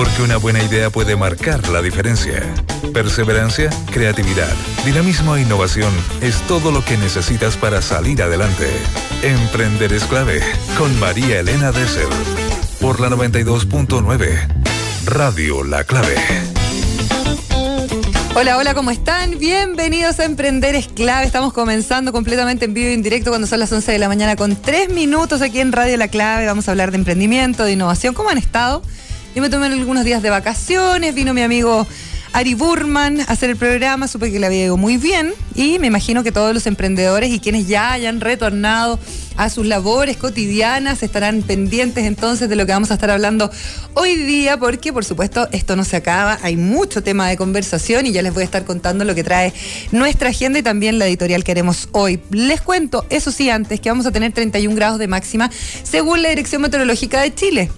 Porque una buena idea puede marcar la diferencia. Perseverancia, creatividad, dinamismo e innovación es todo lo que necesitas para salir adelante. Emprender es clave con María Elena Dessel. Por la 92.9. Radio La Clave. Hola, hola, ¿cómo están? Bienvenidos a Emprender es clave. Estamos comenzando completamente en vivo y en directo cuando son las 11 de la mañana con tres minutos aquí en Radio La Clave. Vamos a hablar de emprendimiento, de innovación. ¿Cómo han estado? Yo me tomé algunos días de vacaciones, vino mi amigo Ari Burman a hacer el programa, supe que le había ido muy bien y me imagino que todos los emprendedores y quienes ya hayan retornado a sus labores cotidianas estarán pendientes entonces de lo que vamos a estar hablando hoy día porque por supuesto esto no se acaba, hay mucho tema de conversación y ya les voy a estar contando lo que trae nuestra agenda y también la editorial que haremos hoy. Les cuento, eso sí, antes que vamos a tener 31 grados de máxima según la Dirección Meteorológica de Chile.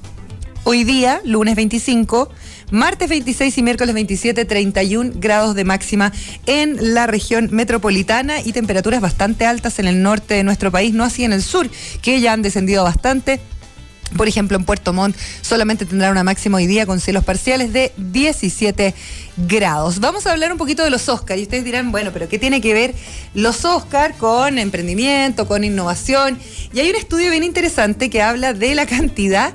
Hoy día, lunes 25, martes 26 y miércoles 27, 31 grados de máxima en la región metropolitana y temperaturas bastante altas en el norte de nuestro país, no así en el sur, que ya han descendido bastante. Por ejemplo, en Puerto Montt solamente tendrá una máxima hoy día con cielos parciales de 17 grados. Vamos a hablar un poquito de los Oscar y ustedes dirán, bueno, pero ¿qué tiene que ver los Oscar con emprendimiento, con innovación? Y hay un estudio bien interesante que habla de la cantidad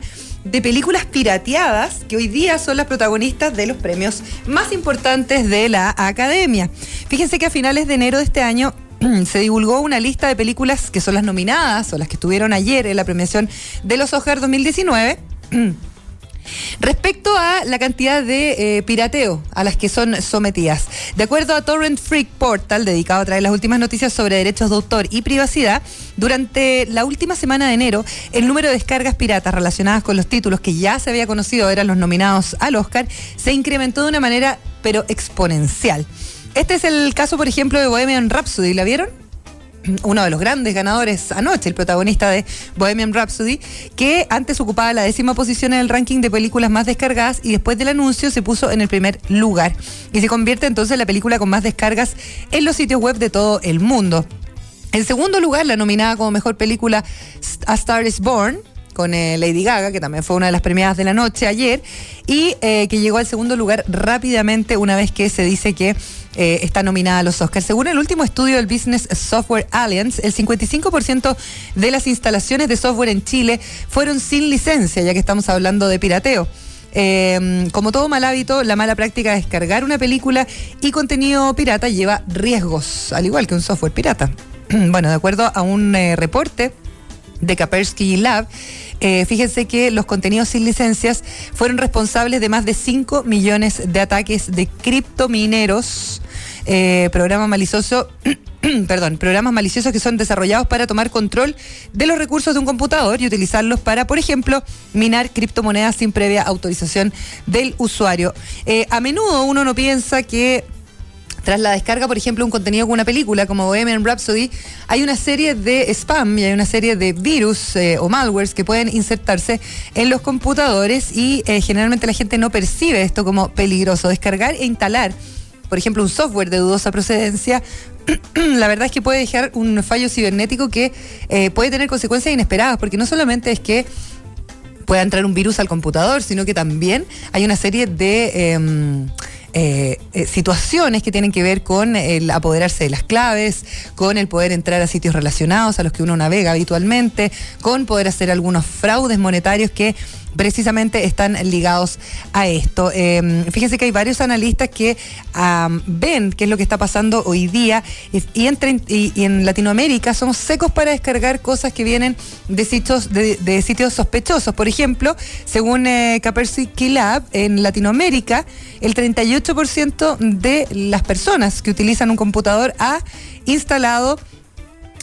de películas pirateadas que hoy día son las protagonistas de los premios más importantes de la academia. Fíjense que a finales de enero de este año se divulgó una lista de películas que son las nominadas o las que estuvieron ayer en la premiación de los Oscar 2019. Respecto a la cantidad de eh, pirateo a las que son sometidas, de acuerdo a Torrent Freak Portal, dedicado a traer las últimas noticias sobre derechos de autor y privacidad, durante la última semana de enero, el número de descargas piratas relacionadas con los títulos que ya se había conocido eran los nominados al Oscar, se incrementó de una manera pero exponencial. Este es el caso, por ejemplo, de Bohemian Rhapsody, ¿la vieron? uno de los grandes ganadores anoche, el protagonista de Bohemian Rhapsody, que antes ocupaba la décima posición en el ranking de películas más descargadas y después del anuncio se puso en el primer lugar. Y se convierte entonces en la película con más descargas en los sitios web de todo el mundo. En segundo lugar, la nominada como mejor película A Star is Born, con eh, Lady Gaga, que también fue una de las premiadas de la noche ayer, y eh, que llegó al segundo lugar rápidamente una vez que se dice que eh, está nominada a los Oscars. Según el último estudio del Business Software Alliance, el 55% de las instalaciones de software en Chile fueron sin licencia, ya que estamos hablando de pirateo. como todo mal hábito, la mala práctica de descargar una película y contenido pirata lleva riesgos, al igual que un software pirata. bueno, de acuerdo a un reporte de Kaspersky Lab, eh, fíjense que los contenidos sin licencias fueron responsables de más de 5 millones de ataques de criptomineros, eh, programa malicioso. perdón, programas maliciosos que son desarrollados para tomar control de los recursos de un computador y utilizarlos para, por ejemplo, minar criptomonedas sin previa autorización del usuario. Eh, a menudo uno no piensa que tras la descarga, por ejemplo, un contenido con una película como Bohemian Rhapsody, hay una serie de spam y hay una serie de virus eh, o malwares que pueden insertarse en los computadores y eh, generalmente la gente no percibe esto como peligroso. Descargar e instalar, por ejemplo, un software de dudosa procedencia la verdad es que puede dejar un fallo cibernético que eh, puede tener consecuencias inesperadas, porque no solamente es que pueda entrar un virus al computador, sino que también hay una serie de em, eh, eh, situaciones que tienen que ver con el apoderarse de las claves, con el poder entrar a sitios relacionados a los que uno navega habitualmente, con poder hacer algunos fraudes monetarios que precisamente están ligados a esto. Em, fíjense que hay varios analistas que ven qué es lo que está pasando hoy día y, en Latinoamérica somos secos para descargar cosas que vienen de sitios, de, sitios sospechosos. Por ejemplo, según eh, Lab, en Latinoamérica el 38% de las personas que utilizan un computador ha instalado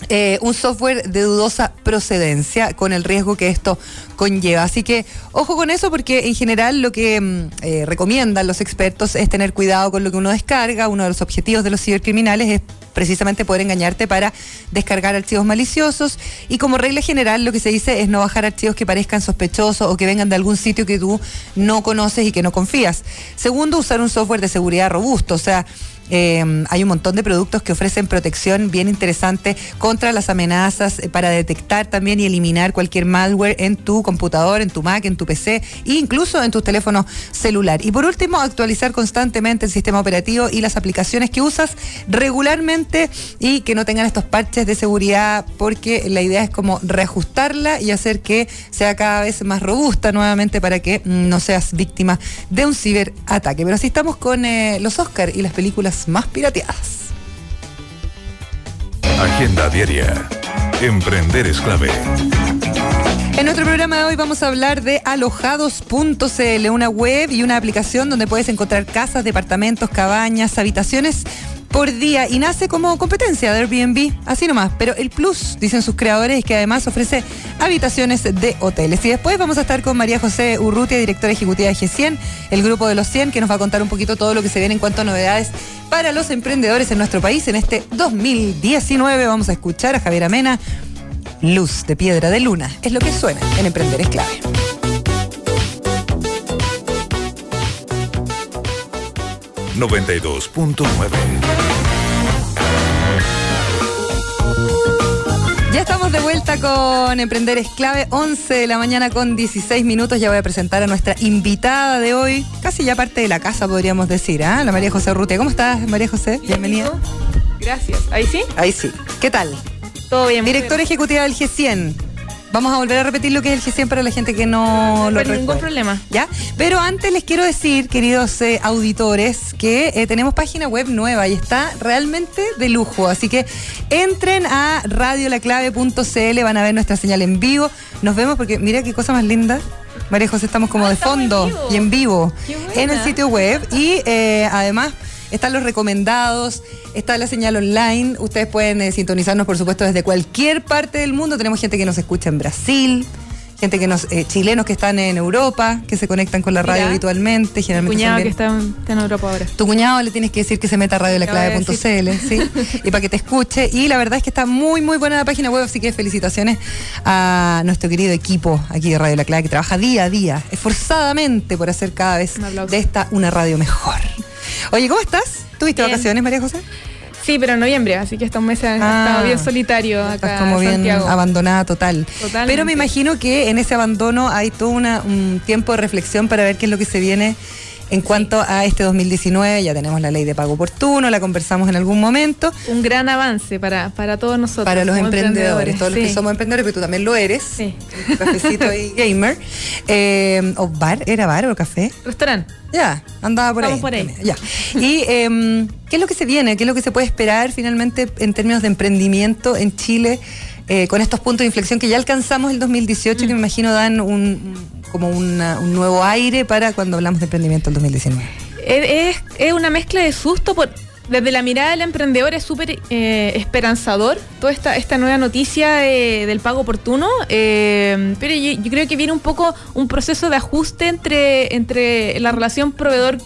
eh, un software de dudosa procedencia con el riesgo que esto conlleva. Así que ojo con eso porque en general lo que mm, eh, recomiendan los expertos es tener cuidado con lo que uno descarga. Uno de los objetivos de los cibercriminales es precisamente poder engañarte para descargar archivos maliciosos y como regla general lo que se dice es no bajar archivos que parezcan sospechosos o que vengan de algún sitio que tú no conoces y que no confías. Segundo, usar un software de seguridad robusto, o sea, Eh, hay un montón de productos que ofrecen protección bien interesante contra las amenazas eh, para detectar también y eliminar cualquier malware en tu computador, en tu Mac, en tu PC e incluso en tu teléfono celular. Y por último, actualizar constantemente el sistema operativo y las aplicaciones que usas regularmente y que no tengan estos parches de seguridad porque la idea es como reajustarla y hacer que sea cada vez más robusta nuevamente para que mm, no seas víctima de un ciberataque. Pero así estamos con eh, los Oscar y las películas más pirateadas. Agenda diaria. Emprender es clave. En nuestro programa de hoy vamos a hablar de alojados.cl, una web y una aplicación donde puedes encontrar casas, departamentos, cabañas, habitaciones por día y nace como competencia de Airbnb, así nomás. Pero el plus, dicen sus creadores, es que además ofrece habitaciones de hoteles. Y después vamos a estar con María José Urrutia, directora ejecutiva de G100, el grupo de los 100, que nos va a contar un poquito todo lo que se viene en cuanto a novedades para los emprendedores en nuestro país en este 2019. Vamos a escuchar a Javier Amena. Luz de piedra de luna es lo que suena en Emprender es clave. Ya estamos de vuelta con Emprender es clave, 11 de la mañana con 16 minutos. Ya voy a presentar a nuestra invitada de hoy, casi ya parte de la casa podríamos decir, ¿ah? la María José Urrutia. ¿Cómo estás, María José? Bienvenida. Gracias. ¿Ahí sí? Ahí sí. ¿Qué tal? Todo bien. Directora ejecutiva del G100. Vamos a volver a repetir lo que es el G100 para la gente que no lo Sin ningún recuerda. problema. ¿Ya? Pero antes les quiero decir, queridos eh, auditores, que eh, tenemos página web nueva y está realmente de lujo. Así que entren a radiolaclave.cl, van a ver nuestra señal en vivo. Nos vemos porque mira qué cosa más linda. María José, estamos como Ah, de estamos fondo y en vivo en el sitio web. Y eh, además están los recomendados, está la señal online. Ustedes pueden eh, sintonizarnos, por supuesto, desde cualquier parte del mundo. Tenemos gente que nos escucha en Brasil. Gente que nos, eh, chilenos que están en Europa, que se conectan con la radio Mira. habitualmente, generalmente cuñado que está en, está en Europa ahora. tu cuñado le tienes que decir que se meta a radiolaclave.cl, ¿sí? Y para que te escuche. Y la verdad es que está muy, muy buena la página web, así que felicitaciones a nuestro querido equipo aquí de Radio La Clave, que trabaja día a día, esforzadamente por hacer cada vez de esta una radio mejor. Oye, ¿cómo estás? ¿Tuviste Bien. vacaciones, María José? Sí, pero en noviembre, así que estos meses Ah. estado bien solitario acá Estás como bien en Santiago. abandonada total. Totalmente. Pero me imagino que en ese abandono hay todo una- un tiempo de reflexión para ver qué es lo que se viene en cuanto a este 2019. Ya tenemos la ley de pago oportuno, la conversamos en algún momento. Un gran avance para, para todos nosotros. Para los emprendedores, todos los que somos emprendedores, pero tú también lo eres. Sí. Cafecito y gamer. Eh, ¿O bar? ¿Era bar o café? Restaurante. Ya, andaba por Estamos ahí. por ahí. Ya. Y em, ¿qué es lo que se viene? ¿Qué es lo que se puede esperar finalmente en términos de emprendimiento en Chile eh, con estos puntos de inflexión que ya alcanzamos el 2018 que me imagino dan un, como una- un nuevo aire para cuando hablamos de emprendimiento el 2019? Es, una mezcla de susto por desde la mirada del emprendedor es súper eh, esperanzador toda esta, esta nueva noticia de- del pago oportuno, eh, pero yo, yo creo que viene un poco un proceso de ajuste entre, entre la relación proveedor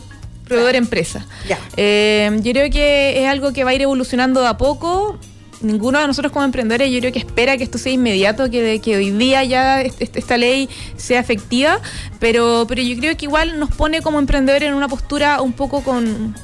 proveedor empresa. Ya. Eh, yo creo que es algo que va a ir evolucionando de a poco. Ninguno de nosotros como emprendedores yo creo que espera que esto sea inmediato, que, de- que hoy día ya est- est- esta ley sea efectiva, pero, pero yo creo que igual nos pone como emprendedores en una postura un poco con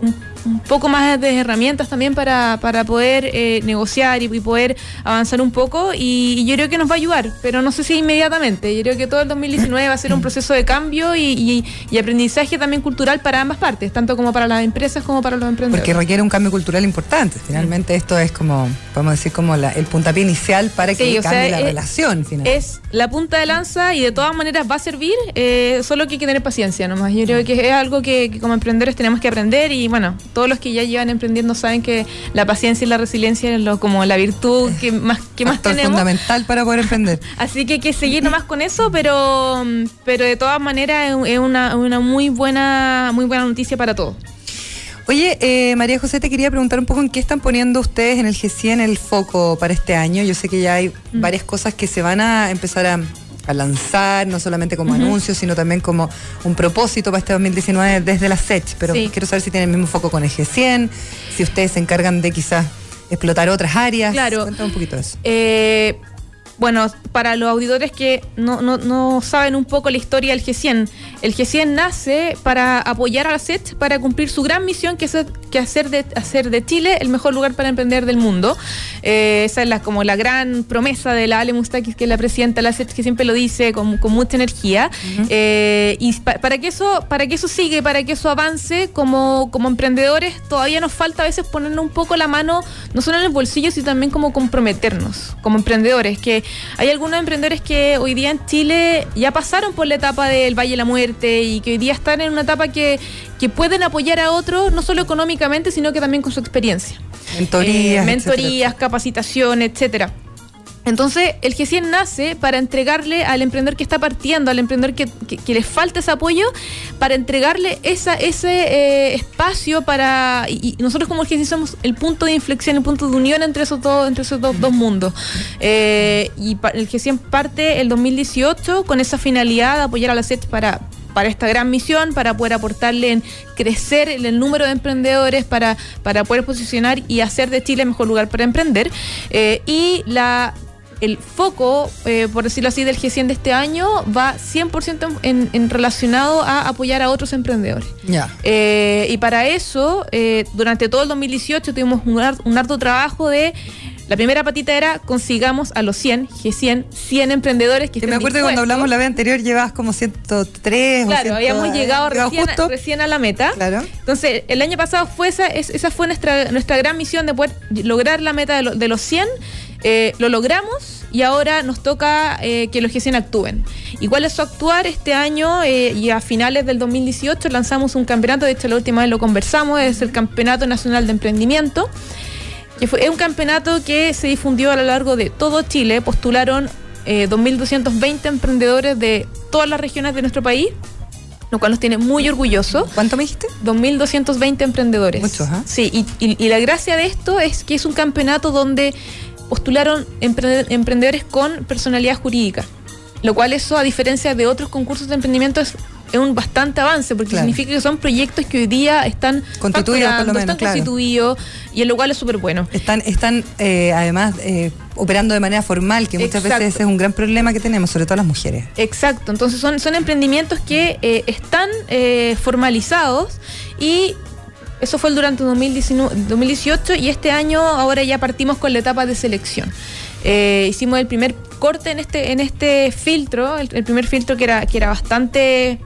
un, un poco más de herramientas también para, para poder eh, negociar y, y poder avanzar un poco y, y yo creo que nos va a ayudar, pero no sé si inmediatamente. Yo creo que todo el 2019 va a ser un proceso de cambio y, y- aprendizaje también cultural para ambas partes, tanto como para las empresas como para los emprendedores. Porque requiere un cambio cultural importante. Finalmente esto es como, podemos decir, como la- el puntapié inicial para que Sí, o sea, cambie la es- relación. Finalmente. es la punta de lanza y de todas maneras va a servir, eh, solo que hay que tener paciencia nomás. Yo creo que es algo que, que como emprendedores tenemos que aprender y bueno, todos los que ya llevan emprendiendo saben que la paciencia y la resiliencia es lo, como la virtud que más, que más tenemos. fundamental para poder emprender. Así que hay que seguir nomás con eso, pero, pero de todas maneras es- es una, una muy buena muy buena noticia para todos. Oye, eh, María José, te quería preguntar un poco en qué están poniendo ustedes en el G100 el foco para este año. Yo sé que ya hay Mm. varias cosas que se van a empezar a, lanzar, no solamente como anuncios, sino también como un propósito para este 2019 desde la SECH. Pero Sí. quiero saber si tienen el mismo foco con el G100, si ustedes se encargan de quizás explotar otras áreas. Claro. Cuéntame un poquito de eso. Eh, bueno, para los auditores que no, no- no saben un poco la historia del G100, el G100 nace para apoyar a la SET para cumplir su gran misión que es que hacer de, hacer de Chile el mejor lugar para emprender del mundo. Eh, esa es la, como la gran promesa de la Ale Mustakis, que es la presidenta de la SET, que siempre lo dice con, con mucha energía. Eh, y para, que eso, para que eso siga para que eso avance, como, como emprendedores, todavía nos falta a veces ponernos un poco la mano, no solo en el bolsillo, sino también como comprometernos como emprendedores. Que hay algunos emprendedores que hoy día en Chile ya pasaron por la etapa del Valle de la Muerte y que hoy día están en una etapa que, que pueden apoyar a otros, no solo económicamente, sino que también con su experiencia. Mentorías. Eh, mentorías, capacitación, etcétera. Entonces, el G100 nace para entregarle al emprendedor que está partiendo, al emprendedor que, que, le falta ese apoyo, para entregarle esa, ese eh, espacio para. Y, nosotros, como el G100, somos el punto de inflexión, el punto de unión entre esos dos, entre esos dos, mundos. Eh, y el G100 parte el 2018 con esa finalidad de apoyar a la SET para para esta gran misión, para poder aportarle en crecer el número de emprendedores, para, para poder posicionar y hacer de Chile el mejor lugar para emprender. Eh, y la el foco, eh, por decirlo así, del G100 de este año va 100% en, relacionado a apoyar a otros emprendedores. Ya. Eh, y para eso, durante todo el 2018 tuvimos un, un harto trabajo de la primera patita era consigamos a los 100, G100, 100 emprendedores que, que Me acuerdo que cuando hablamos la vez anterior llevabas como 103. Claro, habíamos llegado recién, a la meta. Claro. Entonces, el año pasado fue esa, esa fue nuestra, nuestra gran misión de poder lograr la meta de, los 100. Eh, lo logramos y ahora nos toca eh, que los G100 actúen. ¿Y cuál es su actuar? Este año eh, y a finales del 2018 lanzamos un campeonato, de hecho la última vez lo conversamos, es el Campeonato Nacional de Emprendimiento es un campeonato que se difundió a lo largo de todo Chile. Postularon 2.220 eh, emprendedores de todas las regiones de nuestro país, lo cual nos tiene muy orgullosos. ¿Cuánto me dijiste? 2.220 emprendedores. Muchos, ¿ah? Sí, y, la gracia de esto es que es un campeonato donde postularon emprendedores con personalidad jurídica. Lo cual eso, a diferencia de otros concursos de emprendimiento, es un bastante avance, porque significa que son proyectos que hoy día están constituidos, por lo menos, están constituidos, y el lugar es súper bueno. Están, están eh, además eh, operando de manera formal, que muchas veces es un gran problema que tenemos, sobre todo las mujeres. Exacto, entonces son, son emprendimientos que eh, están formalizados y eso fue durante 2018 y este año ahora ya partimos con la etapa de selección. hicimos el primer corte en este en este filtro, el, el, primer filtro que era que era bastante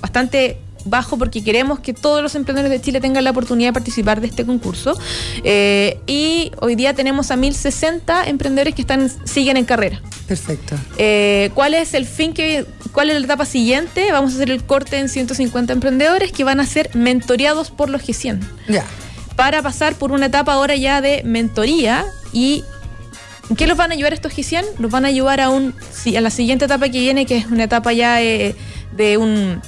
bastante bajo porque queremos que todos los emprendedores de Chile tengan la oportunidad de participar de este concurso. Eh, y hoy día tenemos a 1060 emprendedores que están siguen en carrera. Perfecto. Eh, ¿Cuál es el fin que cuál es la etapa siguiente? Vamos a hacer el corte en 150 emprendedores que van a ser mentoreados por los G100. Ya. Para pasar por una etapa ahora ya de mentoría y ¿Qué los van a ayudar estos G100? Los van a ayudar a un a la siguiente etapa que viene, que es una etapa ya eh, de un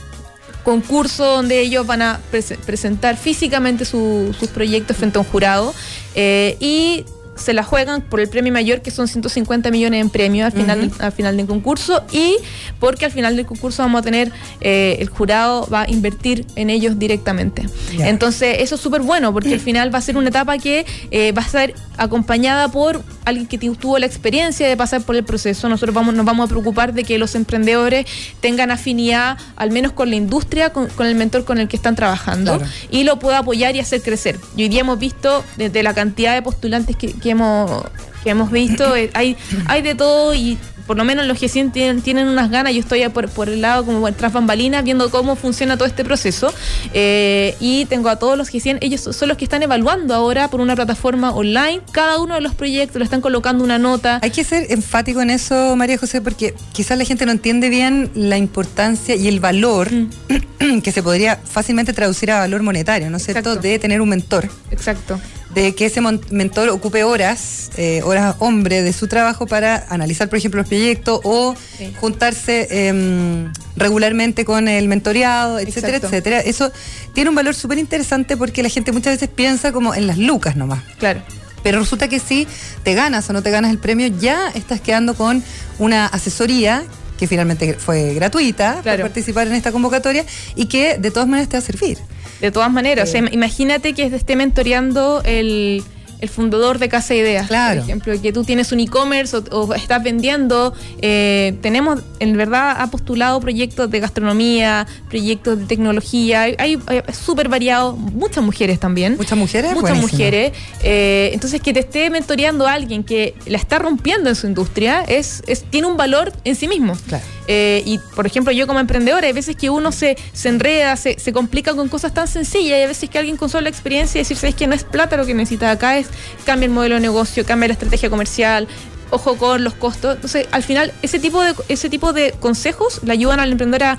concurso donde ellos van a presentar físicamente sus proyectos frente a un jurado eh, y se la juegan por el premio mayor, que son 150 millones en premio al final, al final del concurso, y porque al final del concurso vamos a tener, eh, el jurado va a invertir en ellos directamente. Entonces, eso es súper bueno, porque al final va a ser una etapa que eh, va a estar acompañada por alguien que tuvo la experiencia de pasar por el proceso. Nosotros vamos, nos vamos a preocupar de que los emprendedores tengan afinidad, al menos con la industria, con, el mentor con el que están trabajando, y lo pueda apoyar y hacer crecer. Y hoy día hemos visto desde la cantidad de postulantes que, hemos que hemos visto, eh, hay, hay de todo y por lo menos los que tienen, tienen unas ganas, yo estoy por, por el lado como tras bambalinas viendo cómo funciona todo este proceso eh, y tengo a todos los que ellos son los que están evaluando ahora por una plataforma online cada uno de los proyectos, le están colocando una nota. Hay que ser enfático en eso, María José, porque quizás la gente no entiende bien la importancia y el valor mm. que se podría fácilmente traducir a valor monetario, ¿no es cierto?, de tener un mentor. Exacto de que ese mentor ocupe horas, eh, horas hombre de su trabajo para analizar, por ejemplo, los proyectos o juntarse em, regularmente con el mentoreado, etcétera, etcétera. Eso tiene un valor súper interesante porque la gente muchas veces piensa como en las lucas nomás. Claro. Pero resulta que si te ganas o no te ganas el premio, ya estás quedando con una asesoría que finalmente fue gratuita para participar en esta convocatoria y que de todas maneras te va a servir. De todas maneras, imagínate que esté mentoreando el, el fundador de Casa Ideas. Claro. Por ejemplo, que tú tienes un e-commerce o, o estás vendiendo. eh, tenemos, en verdad, ha postulado proyectos de gastronomía, proyectos de tecnología. Hay, hay- súper variado, muchas mujeres también. Muchas mujeres. Muchas Buenísimo. mujeres. eh, entonces, que te esté mentoreando a alguien que la está rompiendo en su industria es, es- tiene un valor en sí mismo. Claro. Eh, y, por ejemplo, yo como emprendedora, hay veces que uno se, se enreda, se, se complica con cosas tan sencillas, y hay veces que alguien con solo la experiencia y decir, sabes que no es plata lo que necesitas acá, es cambia el modelo de negocio, cambia la estrategia comercial, ojo con los costos. Entonces, al final, ese tipo de, ese tipo de consejos le ayudan al emprendedor a,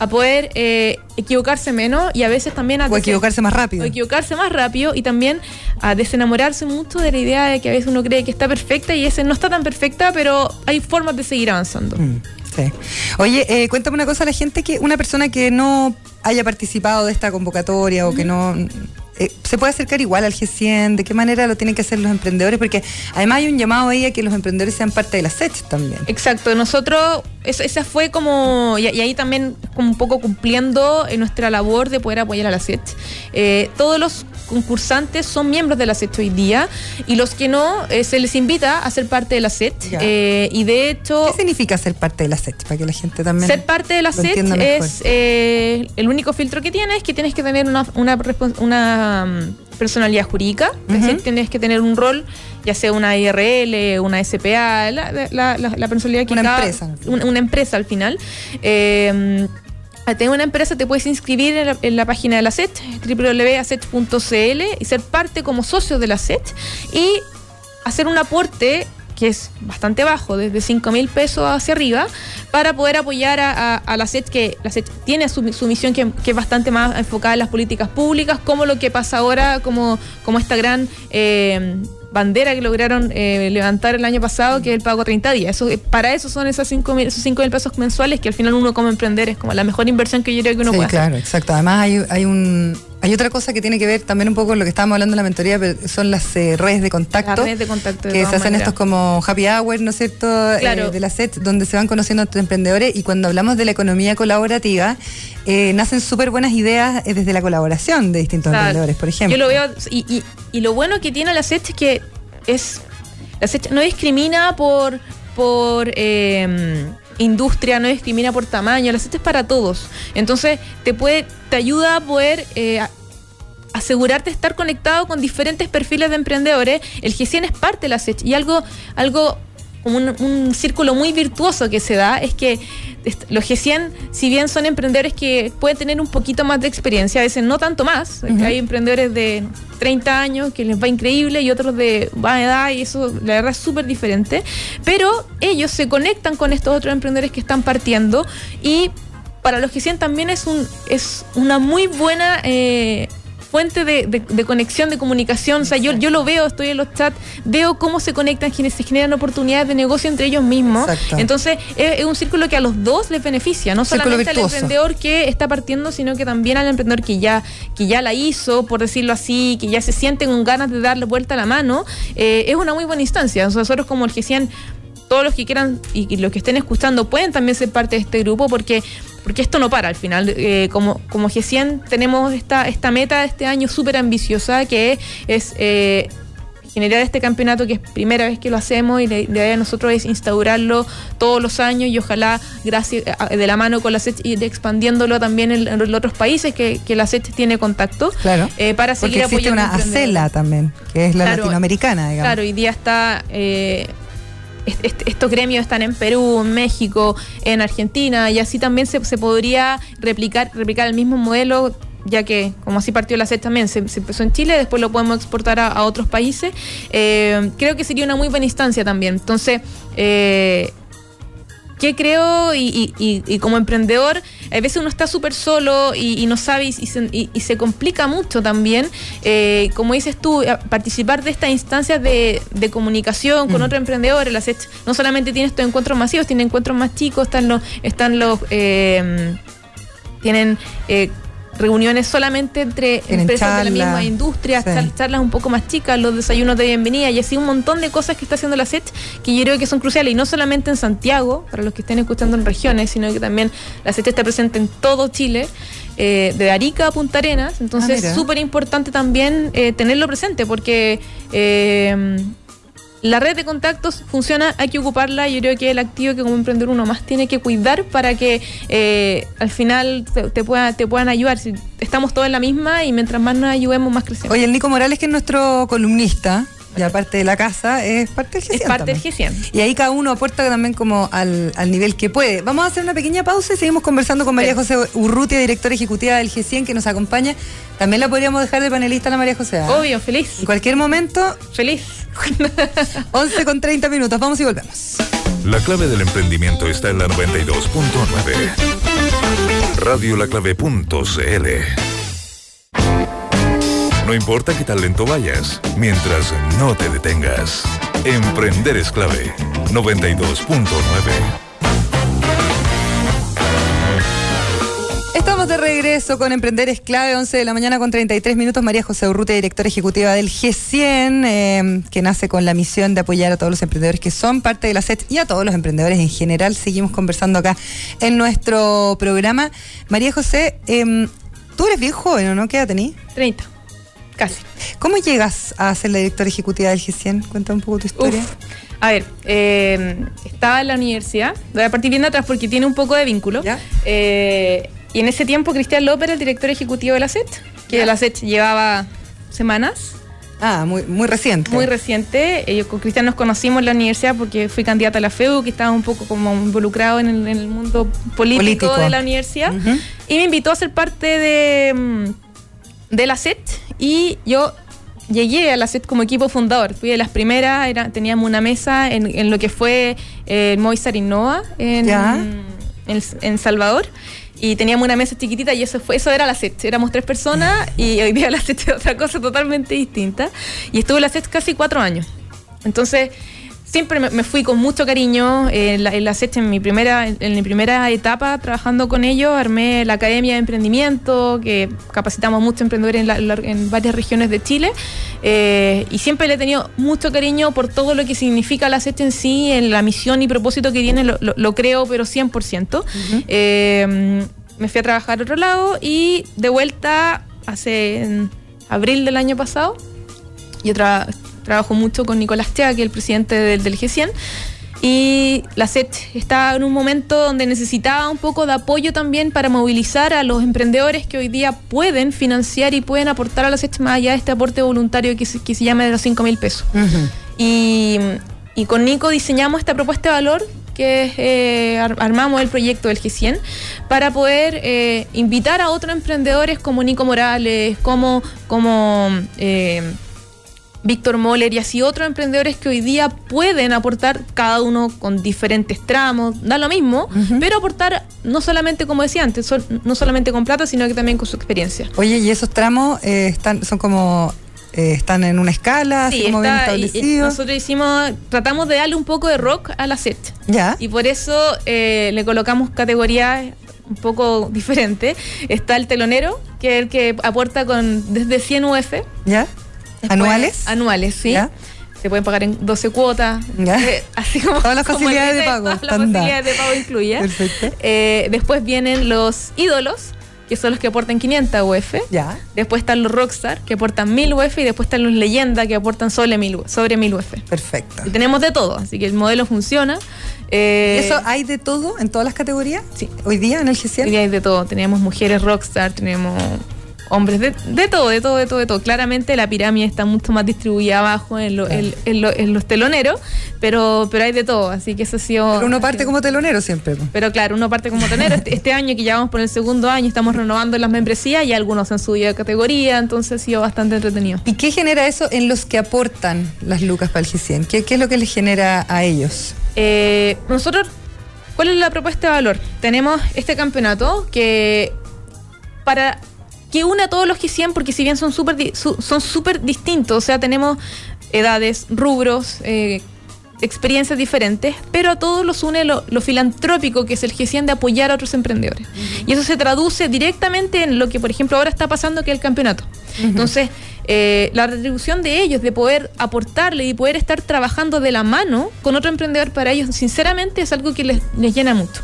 a poder eh, equivocarse menos y a veces también a O equivocarse más rápido. o equivocarse más rápido y también a desenamorarse mucho de la idea de que a veces uno cree que está perfecta y ese no está tan perfecta, pero hay formas de seguir avanzando. Mm, sí. Oye, eh, cuéntame una cosa a la gente que una persona que no haya participado de esta convocatoria o que no eh, se puede acercar igual al G100, de qué manera lo tienen que hacer los emprendedores, porque además hay un llamado ahí a que los emprendedores sean parte de la SET también. Exacto, nosotros, es- esa fue como, y, y ahí también como un poco cumpliendo en nuestra labor de poder apoyar a la SET. Eh, todos los concursantes son miembros de la SET hoy día y los que no, eh, se les invita a ser parte de la SET. Eh, y de hecho... ¿Qué significa ser parte de la SET? Para que la gente también Ser parte de la SET es eh, el único filtro que tiene es que tienes que tener una, una, una, mm, personalidad jurídica, es Ujú. decir, tienes que tener un rol, ya sea una IRL, una SPA, la, la- la- la personalidad que Una cada- empresa, al. Una, una empresa al final. Eh, al tener una empresa te puedes inscribir en la, en la página de la SET, www.aset.cl y ser parte como socio de la SET y hacer un aporte que es bastante bajo, desde 5 mil pesos hacia arriba, para poder apoyar a, a- a la SET, que la SET tiene su, su misión que, que es bastante más enfocada en las políticas públicas, como lo que pasa ahora, como, como esta gran eh, bandera que lograron eh, levantar el año pasado, que es el pago a 30 días. Eso, eh, para eso son esas 5 mil, esos 5 mil pesos mensuales, que al final uno como emprender es como la mejor inversión que yo creo que uno sí, puede hacer. claro, exacto. Además hay, hay un hay otra cosa que tiene que ver también un poco con lo que estábamos hablando en la mentoría, pero son las eh, redes de contacto. Las redes de contacto, de que se hacen maneras. estos como happy hour, ¿no es cierto? Claro. Eh, de la SET, donde se van conociendo a estos emprendedores y cuando hablamos de la economía colaborativa, eh, nacen súper buenas ideas eh, desde la colaboración de distintos Claro. emprendedores, por ejemplo. Yo lo veo, y, y- y lo bueno que tiene la SET es que es la SET no discrimina por, por eh, industria, no discrimina por tamaño, la SET es para todos. Entonces, te puede, te ayuda a poder eh, asegurarte estar conectado con diferentes perfiles de emprendedores. El G100 es parte de la SET y algo, algo un, círculo muy virtuoso que se da es que los G100, si bien son emprendedores que pueden tener un poquito más de experiencia, a veces no tanto más, hay emprendedores de 30 años que les va increíble y otros de baja edad y eso la verdad es súper diferente, pero ellos se conectan con estos otros emprendedores que están partiendo y para los G100 también es, un, es una muy buena... eh, fuente de, de- de conexión, de comunicación. O sea, yo, yo lo veo, estoy en los chats, veo cómo se conectan, se generan oportunidades de negocio entre ellos mismos. Exacto. Entonces, es, es un círculo que a los dos les beneficia, no solamente al emprendedor que está partiendo, sino que también al emprendedor que ya, que ya la hizo, por decirlo así, que ya se siente con ganas de darle vuelta a la mano. Eh, es una muy buena instancia. Nosotros como el G100 todos los que quieran y, y los que estén escuchando pueden también ser parte de este grupo porque porque esto no para al final. Eh, como, como G100 tenemos esta, esta meta de este año súper ambiciosa que es eh, generar este campeonato que es primera vez que lo hacemos y la idea de nosotros es instaurarlo todos los años y ojalá gracias a- de la mano con la SET ir expandiéndolo también en, en los otros países que, que la SET tiene contacto Claro. eh, para seguir Porque existe apoyando una. ACELA también, que es la Claro, latinoamericana, digamos. Claro, hoy día está. eh, est- est- estos gremios están en Perú, en México, en Argentina, y así también se, podría replicar, replicar el mismo modelo, ya que como así partió la SET también, se, empezó en Chile, después lo podemos exportar a, a otros países. Eh, creo que sería una muy buena instancia también. Entonces, eh, ¿Qué creo? Y, y- y- y como emprendedor, a veces uno está súper solo y, y no sabe y, se, y- y se complica mucho también. Eh, como dices tú, participar de estas instancias de, de comunicación con Mm. otros emprendedores. Las no solamente tiene estos encuentros masivos, tiene encuentros más chicos, están los, están los eh, tienen eh, reuniones solamente entre Tienen empresas de la misma industria, sí. charlas un poco más chicas, los desayunos de bienvenida y así un montón de cosas que está haciendo la SET que yo creo que son cruciales y no solamente en Santiago, para los que estén escuchando en regiones, sino que también la SET está presente en todo Chile. eh, de Arica a Punta Arenas. Entonces, Ah, es súper importante también eh, tenerlo presente porque eh, la red de contactos funciona, hay que ocuparla. Yo creo que el activo que como emprendedor uno más tiene que cuidar para que eh, al final te, pueda- te puedan ayudar. Si estamos todos en la misma y mientras más nos ayudemos, más crecemos. Oye, el Nico Morales, que es nuestro columnista, y aparte de la casa, es parte del es G100 parte del también. G100. Y ahí cada uno aporta también como al, al nivel que puede. Vamos a hacer una pequeña pausa y seguimos conversando con María José Urrutia, directora ejecutiva del G100, que nos acompaña. También la podríamos dejar de panelista a la María José. ¿ah? Obvio, feliz. En cualquier momento, Feliz. 11 con 30 minutos. Vamos y volvemos. La clave del emprendimiento está en la 92.9. Radiolaclave.cl No importa qué talento vayas, mientras no te detengas. Emprender es clave. 92.9. Estamos de regreso con Emprender es clave, 11 de la mañana con 33 minutos. María José Urrutia, directora ejecutiva del G100, eh, que nace con la misión de apoyar a todos los emprendedores que son parte de la SET y a todos los emprendedores en general. Seguimos conversando acá en nuestro programa. María José, eh, tú eres bien joven, ¿o no? ¿Qué edad tenés? 30. Casi. ¿Cómo llegas a ser la directora ejecutiva del G100? Cuenta un poco tu historia. Uf. A ver, eh, estaba en la universidad, voy a partir bien de atrás porque tiene un poco de vínculo. Ya. Eh, y en ese tiempo Cristian López era el director ejecutivo de la SET, que Ya. la SET llevaba semanas, Ah, muy, muy reciente. muy reciente. Yo con Cristian nos conocimos en la universidad porque fui candidata a la FEU, que estaba un poco como involucrado en el, en el mundo político, Político. de la universidad. Y me invitó a ser parte de, mm, de la SET y yo llegué a la SET como equipo fundador. Fui de las primeras, era, teníamos una mesa en, en lo que fue eh, Movistar Innova en, en, en Salvador. Y teníamos una mesa chiquitita y eso fue eso era la SET. Éramos tres personas y hoy día la SET es otra cosa totalmente distinta. Y estuve en la SET casi cuatro años. Entonces, siempre me, me fui con mucho cariño. eh, En la, en la en mi, primera, en mi primera etapa trabajando con ellos, armé la Academia de Emprendimiento, que capacitamos muchos emprendedores en, la- la- en varias regiones de Chile. eh, y siempre le he tenido mucho cariño por todo lo que significa la SET en sí, en la misión y propósito que tiene, lo, lo- lo creo, pero 100%. Eh, me fui a trabajar a otro lado y de vuelta hace en abril del año pasado yo tra- trabajo mucho con Nicolás Chea, que es el presidente del, del G100. Y la SET está en un momento donde necesitaba un poco de apoyo también para movilizar a los emprendedores que hoy día pueden financiar y pueden aportar a la SET más allá de este aporte voluntario que se, que se llama de los 5 mil pesos. Y, y con Nico diseñamos esta propuesta de valor que eh, ar- armamos el proyecto del G100 para poder eh, invitar a otros emprendedores como Nico Morales, como, como eh, Víctor Moller y así otros emprendedores que hoy día pueden aportar cada uno con diferentes tramos, da lo mismo, pero aportar no solamente, como decía antes, sol- no solamente con plata, sino que también con su experiencia. Oye, ¿y esos tramos eh, están, son como, eh, están en una escala, así Sí, como bien está- y- y establecidos? nosotros hicimos, tratamos de darle un poco de rock a la set. Ya. Y por eso eh, le colocamos categorías un poco diferentes. Está el telonero, que es el que aporta con desde 100 UF. ¿Ya? Después- ¿Anuales? Anuales, sí. Ya. Se pueden pagar en 12 cuotas. Eh, así como. Todas las como facilidades el de pago, Todas las facilidades de pago incluidas. Perfecto. Eh, después vienen los ídolos, que son los que aportan 500 UF. Ya. Después están los rockstar, que aportan 1000 UF. Y después están los leyenda, que aportan sobre 1000 sobre 1000 UF. Perfecto. Y tenemos de todo, así que el modelo funciona. Eh, ¿Eso hay de todo en todas las categorías? Sí. Hoy día en el Hoy G100. día hay de todo. Tenemos mujeres rockstar, tenemos hombres, de, de todo, de todo, de todo, de todo. Claramente la pirámide está mucho más distribuida abajo en, lo- en- en lo- en los teloneros, pero, pero hay de todo. Así que eso ha sido. Pero uno parte sido- como telonero siempre. Pero claro, uno parte como telonero. Este, este año que ya vamos por el segundo año, estamos renovando las membresías y algunos han subido de categoría, entonces ha sido bastante entretenido. ¿Y qué genera eso en los que aportan las lucas para el G100? ¿Qué, qué es lo que les genera a ellos? Eh, nosotros, ¿cuál es la propuesta de valor? Tenemos este campeonato que para que una a todos los que 100, porque si bien son súper son súper distintos, o sea, tenemos edades, rubros, eh, experiencias diferentes, pero a todos los une lo, lo filantrópico que es el G100 de apoyar a otros emprendedores. Y eso se traduce directamente en lo que, por ejemplo, ahora está pasando, que es el campeonato. Entonces, eh, la retribución de ellos, de poder aportarle y poder estar trabajando de la mano con otro emprendedor para ellos, sinceramente es algo que les, les llena mucho.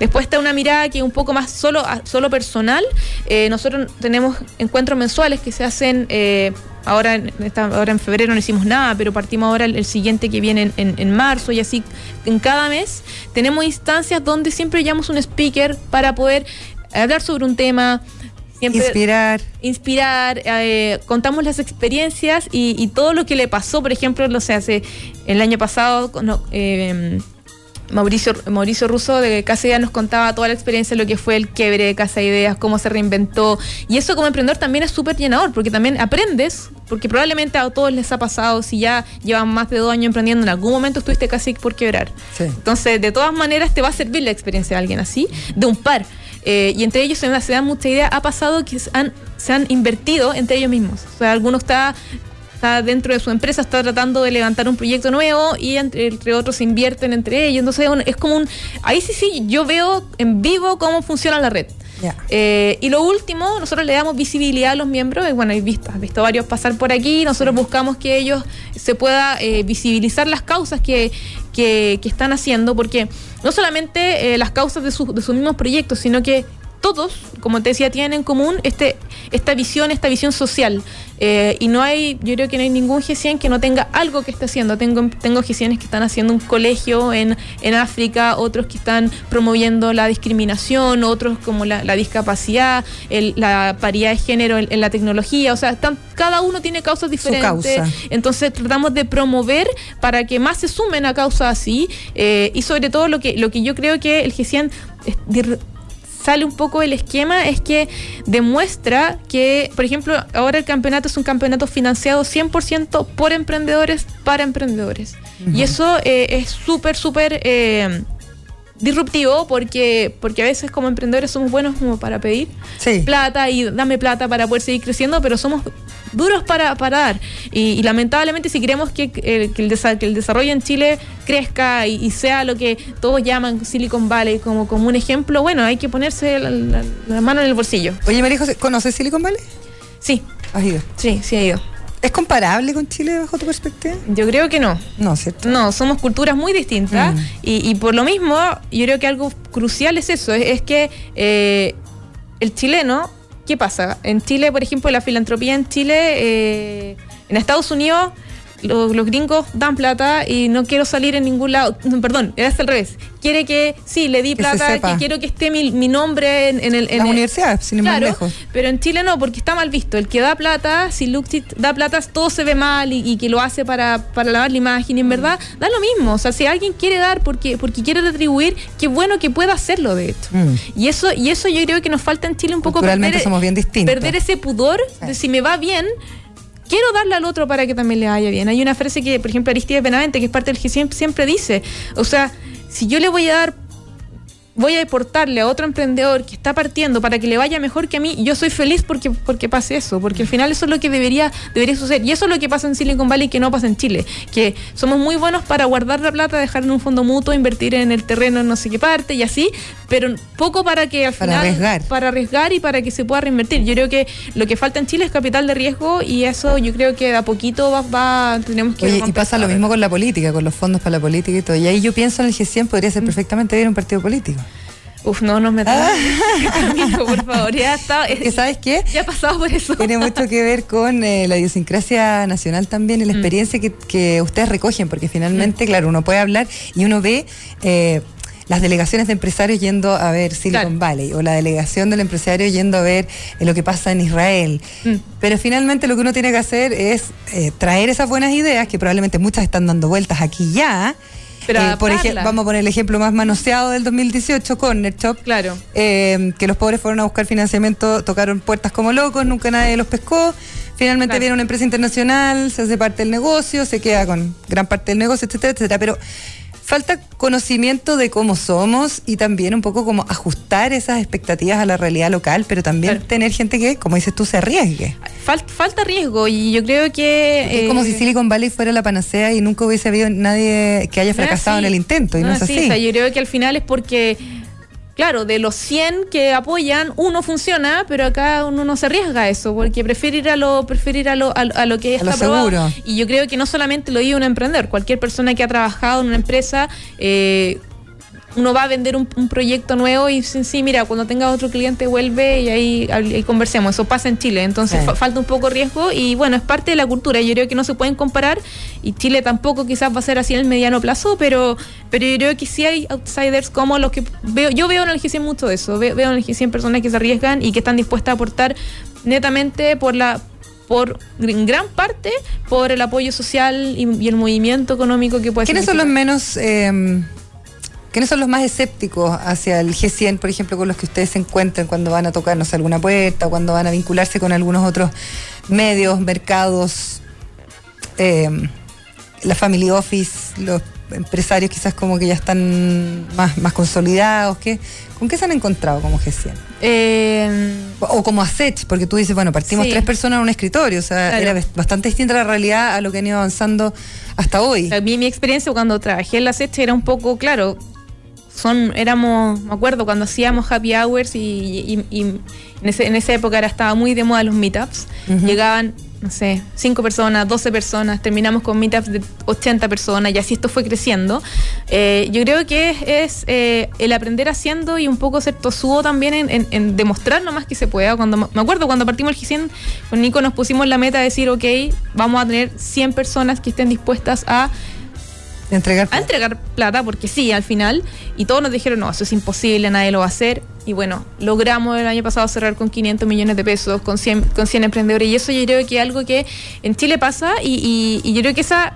Después está una mirada que es un poco más solo, solo personal. Eh, nosotros tenemos encuentros mensuales que se hacen eh, ahora, en ahora en febrero no hicimos nada, pero partimos ahora el, siguiente que viene en, marzo y así en cada mes tenemos instancias donde siempre llamamos un speaker para poder hablar sobre un tema. inspirar. Inspirar, eh, contamos las experiencias y, todo lo que le pasó, por ejemplo, no sé, hace el año pasado, no, eh, Mauricio, Mauricio Russo de Casa Ideas nos contaba toda la experiencia de lo que fue el quiebre de Casa Ideas, cómo se reinventó. Y eso como emprendedor también es súper llenador, porque también aprendes, porque probablemente a todos les ha pasado, si ya llevan más de dos años emprendiendo, en algún momento estuviste casi por quebrar. Entonces, de todas maneras, te va a servir la experiencia de alguien así, de un par. Eh, y entre ellos se, dan mucha idea. Ha pasado que se han, se han invertido entre ellos mismos. O sea, alguno está está dentro de su empresa, está tratando de levantar un proyecto nuevo y entre, otros invierten entre ellos. Entonces es como un... Ahí sí, sí, yo veo en vivo cómo funciona la red. Eh, y lo último, nosotros le damos visibilidad a los miembros. Bueno, he visto, has visto varios pasar por aquí. Nosotros buscamos que ellos se pueda eh, visibilizar las causas que, que, están haciendo, porque no solamente eh, las causas de, de sus mismos proyectos, sino que todos, como te decía, tienen en común este, esta visión, esta visión social. Eh, y no hay, yo creo que no hay ningún G100 que no tenga algo que esté haciendo. Tengo, tengo G100 que están haciendo un colegio en, en África, otros que están promoviendo la discriminación, otros como la, discapacidad, la paridad de género en, la tecnología. O sea, están, cada uno tiene causas diferentes. Entonces tratamos de promover para que más se sumen a causas así. Eh, y sobre todo lo que, lo que yo creo que el G100 sale un poco el esquema es que demuestra que, por ejemplo, ahora el campeonato es un campeonato financiado 100% por emprendedores para emprendedores. Y eso eh, es súper, súper... Eh, disruptivo porque, porque a veces como emprendedores somos buenos como para pedir plata y dame plata para poder seguir creciendo, pero somos duros para, para dar. Y, lamentablemente si queremos que, el, que, el desarrollo en Chile crezca y, sea lo que todos llaman Silicon Valley como, como un ejemplo, bueno, hay que ponerse la, mano en el bolsillo. Oye, María José, ¿conoces Silicon Valley? Sí. ¿Has ido? Sí, sí he ido. ¿Es comparable con Chile bajo tu perspectiva? Yo creo que no. No, ¿cierto? No, somos culturas muy distintas mm. y, por lo mismo yo creo que algo crucial es eso, es, que eh, el chileno, ¿qué pasa? En Chile, por ejemplo, la filantropía en Chile, eh, en Estados Unidos los, gringos dan plata y no quiero salir en ningún lado. perdón, era al revés. Quiere que, sí, le di plata, que quiero que esté mi, nombre en, el. En la universidad, sin ir más lejos. Pero en Chile no, porque está mal visto. El que da plata, si Luxit da plata, todo se ve mal y, que lo hace para, para lavar la imagen. Y en mm. verdad, da lo mismo. O sea, si alguien quiere dar porque, porque quiere retribuir, qué bueno que pueda hacerlo, de hecho. Mm. Y eso y eso yo creo que nos falta en Chile un poco perder, somos bien distintos. perder ese pudor de si me va bien quiero darle al otro para que también le vaya bien. Hay una frase que, por ejemplo, Aristides Benavente, que es parte del que siempre, dice, o sea, si yo le voy a dar voy a deportarle a otro emprendedor que está partiendo para que le vaya mejor que a mí, yo soy feliz porque, porque pase eso, porque al final eso es lo que debería, debería suceder. Y eso es lo que pasa en Silicon Valley que no pasa en Chile, que somos muy buenos para guardar la plata, dejar en un fondo mutuo, invertir en el terreno en no sé qué parte y así, pero poco para que al final... Para arriesgar. Para arriesgar y para que se pueda reinvertir. Yo creo que lo que falta en Chile es capital de riesgo y eso yo creo que a poquito va, tenemos que... Oye, y pasa lo mismo con la política, con los fondos para la política y todo. Y ahí yo pienso en el G100 podría ser mm. perfectamente bien un partido político. Uf, no nos metamos. Ah. por favor, ya está. ¿Sabes qué? Ya ha pasado por eso. Tiene mucho que ver con eh, la idiosincrasia nacional también y la mm. experiencia que, ustedes recogen, porque finalmente, mm. claro, uno puede hablar y uno ve. Eh, las delegaciones de empresarios yendo a ver Silicon Valley o la delegación del empresario yendo a ver eh, lo que pasa en Israel. Mm. Pero finalmente lo que uno tiene que hacer es traer esas buenas ideas, que probablemente muchas están dando vueltas aquí ya, eh, por ejemplo, vamos a poner el ejemplo más manoseado del 2018, Corner Shop. Claro. Eh, que los pobres fueron a buscar financiamiento, tocaron puertas como locos, nunca nadie los pescó. Finalmente viene una empresa internacional, se hace parte del negocio, se queda con gran parte del negocio, etcétera, etcétera. Pero falta conocimiento de cómo somos y también un poco como ajustar esas expectativas a la realidad local, pero también tener gente que, como dices tú, se arriesgue. falta riesgo y yo creo que... es como si eh, Silicon Valley fuera la panacea y nunca hubiese habido nadie que haya fracasado en el intento y no, es así. yo creo que al final es porque claro, de los 100 que apoyan, uno funciona, pero acá uno no se arriesga a eso, porque prefiere ir a lo, prefiere a lo, a, lo que está Seguro. Y yo creo que no solamente lo dice un emprendedor, cualquier persona que ha trabajado en una empresa, eh, uno va a vender un, un proyecto nuevo y dicen, sí, mira, cuando tenga otro cliente vuelve y ahí, ahí conversemos. Eso pasa en Chile, entonces Sí. fa- falta un poco riesgo y bueno, es parte de la cultura. Yo creo que no se pueden comparar y Chile tampoco quizás va a ser así en el mediano plazo, pero, pero yo creo que sí hay outsiders como los que veo. Yo veo en el G100 mucho de eso. Veo, veo en el G100 personas que se arriesgan y que están dispuestas a aportar netamente por la por en gran parte por el apoyo social y, y el movimiento económico que puede ¿Quiénes son los menos... eh, ¿Quiénes son los más escépticos hacia el G100, por ejemplo, con los que ustedes se encuentran cuando van a tocar, no sé, alguna puerta, o cuando van a vincularse con algunos otros medios, mercados, eh, la family office, los empresarios quizás como que ya están más, más consolidados? ¿qué? ¿Con qué se han encontrado como G100? Eh, O como ASET, porque tú dices, bueno, partimos Sí. tres personas en un escritorio, o sea, Claro. era bast- bastante distinta la realidad a lo que han ido avanzando hasta hoy. A mí mi experiencia cuando trabajé en la SECH era un poco, claro, son, éramos, me acuerdo cuando hacíamos happy hours y, y- y en, ese- en esa época era, estaba muy de moda los meetups. Llegaban, no sé, 5 personas, 12 personas, terminamos con meetups de 80 personas y así esto fue creciendo. Eh, yo creo que es, es, eh, el aprender haciendo y un poco ser tosudo también en, en- en demostrar lo más que se pueda. Cuando, me acuerdo cuando partimos el G100 con Nico nos pusimos la meta de decir, ok, vamos a tener 100 personas que estén dispuestas a Entregar a entregar plata, porque sí, al final, y todos nos dijeron, no, eso es imposible, nadie lo va a hacer. Y bueno, logramos el año pasado cerrar con 500 millones de pesos, con 100, con 100 emprendedores, y eso yo creo que es algo que en Chile pasa, y, y- y yo creo que esa...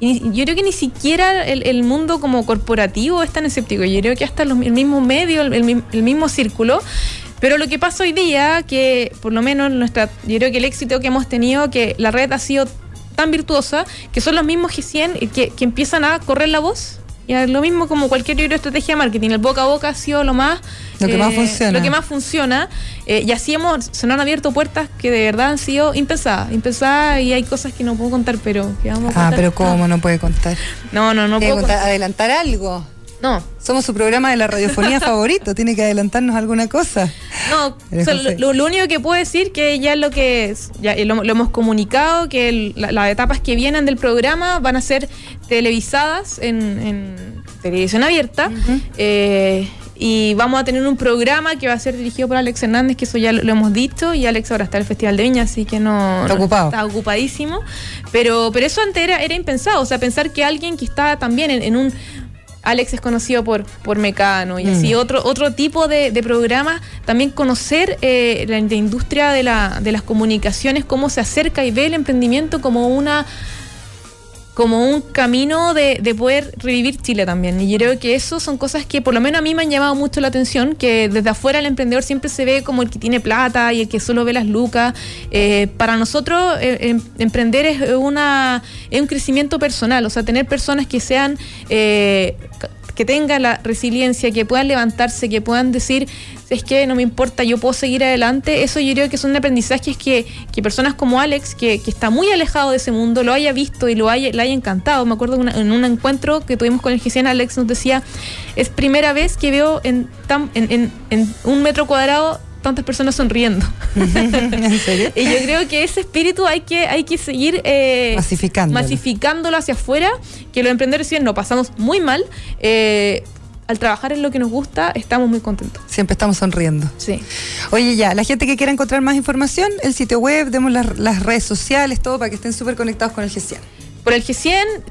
yo creo que ni siquiera el, el mundo como corporativo es tan escéptico. Yo creo que hasta los- el mismo medio, el, el el mismo círculo. Pero lo que pasa hoy día, que por lo menos nuestra, yo creo que el éxito que hemos tenido, que la red ha sido tan virtuosa, que son los mismos G100 que, que empiezan a correr la voz. Y es lo mismo como cualquier otra estrategia de marketing. El boca a boca ha sido lo más... Lo que más funciona. Lo que más funciona. Eh, y así hemos, se nos han abierto puertas que de verdad han sido impensadas. Impensadas y hay cosas que no puedo contar, pero que vamos a Ah, contar. pero ¿cómo no puede contar? No, no, no puedo contar. adelantar algo. No, Somos su programa de la radiofonía favorito, tiene que adelantarnos alguna cosa. No, o sea, lo, lo único que puedo decir que ya es lo que es, ya lo, lo hemos comunicado, que el- la- las etapas que vienen del programa van a ser televisadas en, en televisión abierta. eh, y vamos a tener un programa que va a ser dirigido por Alex Hernández, que eso ya lo, lo hemos dicho, y Alex ahora está en el Festival de Viña, así que no... Está no- ocupado. Está ocupadísimo. Pero, pero eso antes era, era impensado, o sea, pensar que alguien que está también en, en un... Alex es conocido por, por Mecano y así Mm. otro, otro tipo de, de programas, también conocer eh, la, la industria de, la, de las comunicaciones, cómo se acerca y ve el emprendimiento como una como un camino de, de poder revivir Chile también. Y yo creo que eso son cosas que por lo menos a mí me han llamado mucho la atención, que desde afuera el emprendedor siempre se ve como el que tiene plata y el que solo ve las lucas. Eh, para nosotros eh, em- emprender es, una, es un crecimiento personal, o sea, tener personas que sean... eh, que tengan la resiliencia, que puedan levantarse, que puedan decir, es que no me importa, yo puedo seguir adelante, eso yo creo que son aprendizajes que, que personas como Alex, que, que está muy alejado de ese mundo, lo haya visto y lo haya, le haya encantado. Me acuerdo una- en un encuentro que tuvimos con el GCN, Alex nos decía, es primera vez que veo en, en, en- en un metro cuadrado tantas personas sonriendo. ¿En serio? Y yo creo que ese espíritu hay que, hay que seguir eh, Masificándolo. masificándolo hacia afuera, que los emprendedores si bien lo pasamos muy mal, eh, al trabajar en lo que nos gusta, estamos muy contentos. Siempre estamos sonriendo. Sí. Oye, ya, la gente que quiera encontrar más información, el sitio web, demos las, las redes sociales, todo para que estén súper conectados con el G100. Por el G100,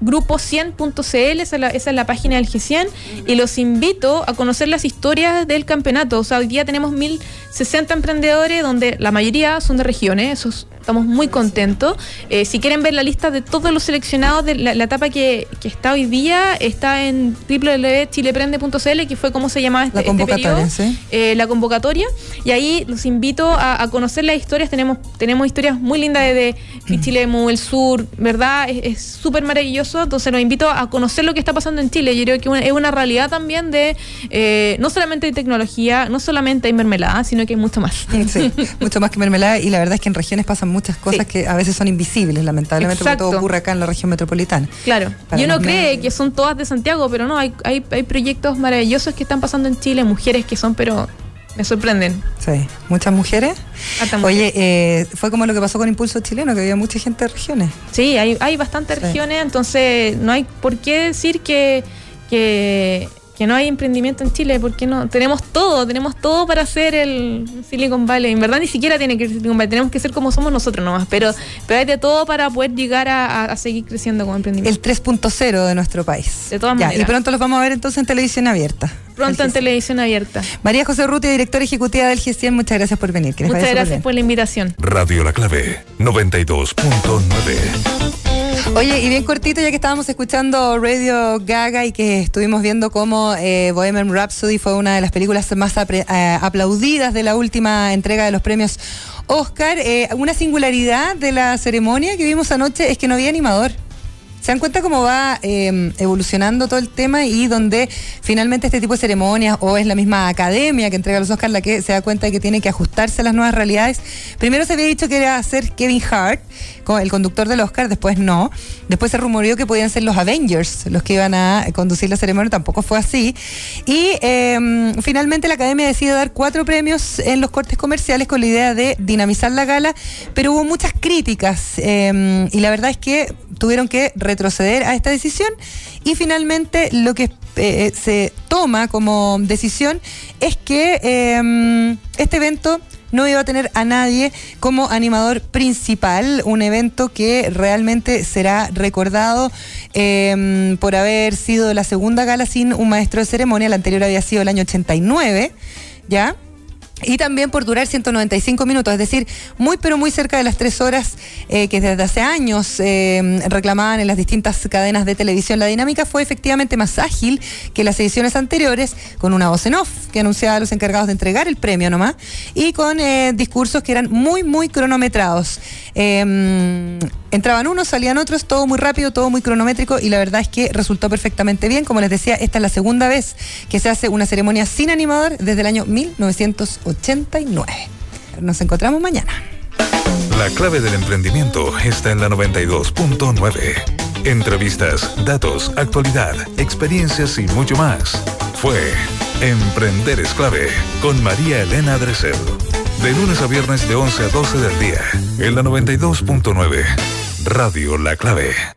www.grupo100.cl, esa, es la- es la página del G100, y los invito a conocer las historias del campeonato. O sea, hoy día tenemos 1060 emprendedores, donde la mayoría son de regiones, eso es- estamos muy contentos. Eh, si quieren ver la lista de todos los seleccionados de la, la etapa que, que está hoy día, está en www.chileprende.cl, que fue como se llamaba este, La este periodo ¿sí? eh, la convocatoria y ahí los invito a, a conocer las historias. Tenemos, tenemos historias muy lindas de, de Pichilemu, el sur, ¿verdad? Es- súper maravilloso. Entonces los invito a conocer lo que está pasando en Chile. Yo creo que una- es una realidad también de eh, no solamente hay tecnología, no solamente hay mermelada, sino que hay mucho más. Sí, mucho más que mermelada y la verdad es que en regiones pasan muchas cosas Sí. que a veces son invisibles, lamentablemente, porque todo ocurre acá en la región metropolitana. Claro. Para y uno cree que son todas de Santiago, pero no, hay, hay, hay proyectos maravillosos que están pasando en Chile, mujeres que son, pero me sorprenden. Sí, muchas mujeres. Harta Oye, eh, fue como lo que pasó con Impulso Chileno, que había mucha gente de regiones. Sí, hay, hay bastantes Sí. regiones, entonces no hay por qué decir que, que, que no hay emprendimiento en Chile, porque no? Tenemos todo, tenemos todo para hacer el Silicon Valley. En verdad ni siquiera tiene que ser Silicon Valley, tenemos que ser como somos nosotros nomás, pero, pero hay de todo para poder llegar a, a seguir creciendo como emprendimiento. El 3.0 de nuestro país. De todas maneras. Y pronto los vamos a ver entonces en televisión abierta. Pronto en televisión abierta. María José Ruti, directora ejecutiva del G100, muchas gracias por venir. Muchas gracias por la invitación. Radio La Clave, 92.9. Oye, y bien cortito, ya que estábamos escuchando Radio Gaga y que estuvimos viendo cómo eh, Bohemian Rhapsody fue una de las películas más eh, aplaudidas de la última entrega de los premios Oscar, eh, una singularidad de la ceremonia que vimos anoche es que no había animador. ¿Se dan cuenta cómo va em, evolucionando todo el tema y donde finalmente este tipo de ceremonias o es la misma academia que entrega los Oscars la que se da cuenta de que tiene que ajustarse a las nuevas realidades? Primero se había dicho que era ser Kevin Hart, el conductor del Oscar, después no. Después se rumoreó que podían ser los Avengers los que iban a conducir la ceremonia, tampoco fue así. Y em, finalmente la academia decide dar cuatro premios en los cortes comerciales con la idea de dinamizar la gala, pero hubo muchas críticas em, y la verdad es que tuvieron que retroceder a esta decisión y finalmente lo que eh, se toma como decisión es que em, este evento no iba a tener a nadie como animador principal, un evento que realmente será recordado em, por haber sido la segunda gala sin un maestro de ceremonia, la anterior había sido el año 89, ¿ya? Y también por durar 195 minutos, es decir, muy pero muy cerca de las tres horas eh, que desde hace años eh, reclamaban en las distintas cadenas de televisión. La dinámica fue efectivamente más ágil que las ediciones anteriores, con una voz en off que anunciaba a los encargados de entregar el premio nomás, y con eh, discursos que eran muy, muy cronometrados. Entraban unos, salían otros, todo muy rápido, todo muy cronométrico, y la verdad es que resultó perfectamente bien. Como les decía, esta es la segunda vez que se hace una ceremonia sin animador desde el año 1980. 89. Nos encontramos mañana. La clave del emprendimiento está en la 92.9. Entrevistas, datos, actualidad, experiencias y mucho más. Fue Emprender es clave con María Elena Dresel. De lunes a viernes de 11 a 12 del día en la 92.9. Radio La Clave.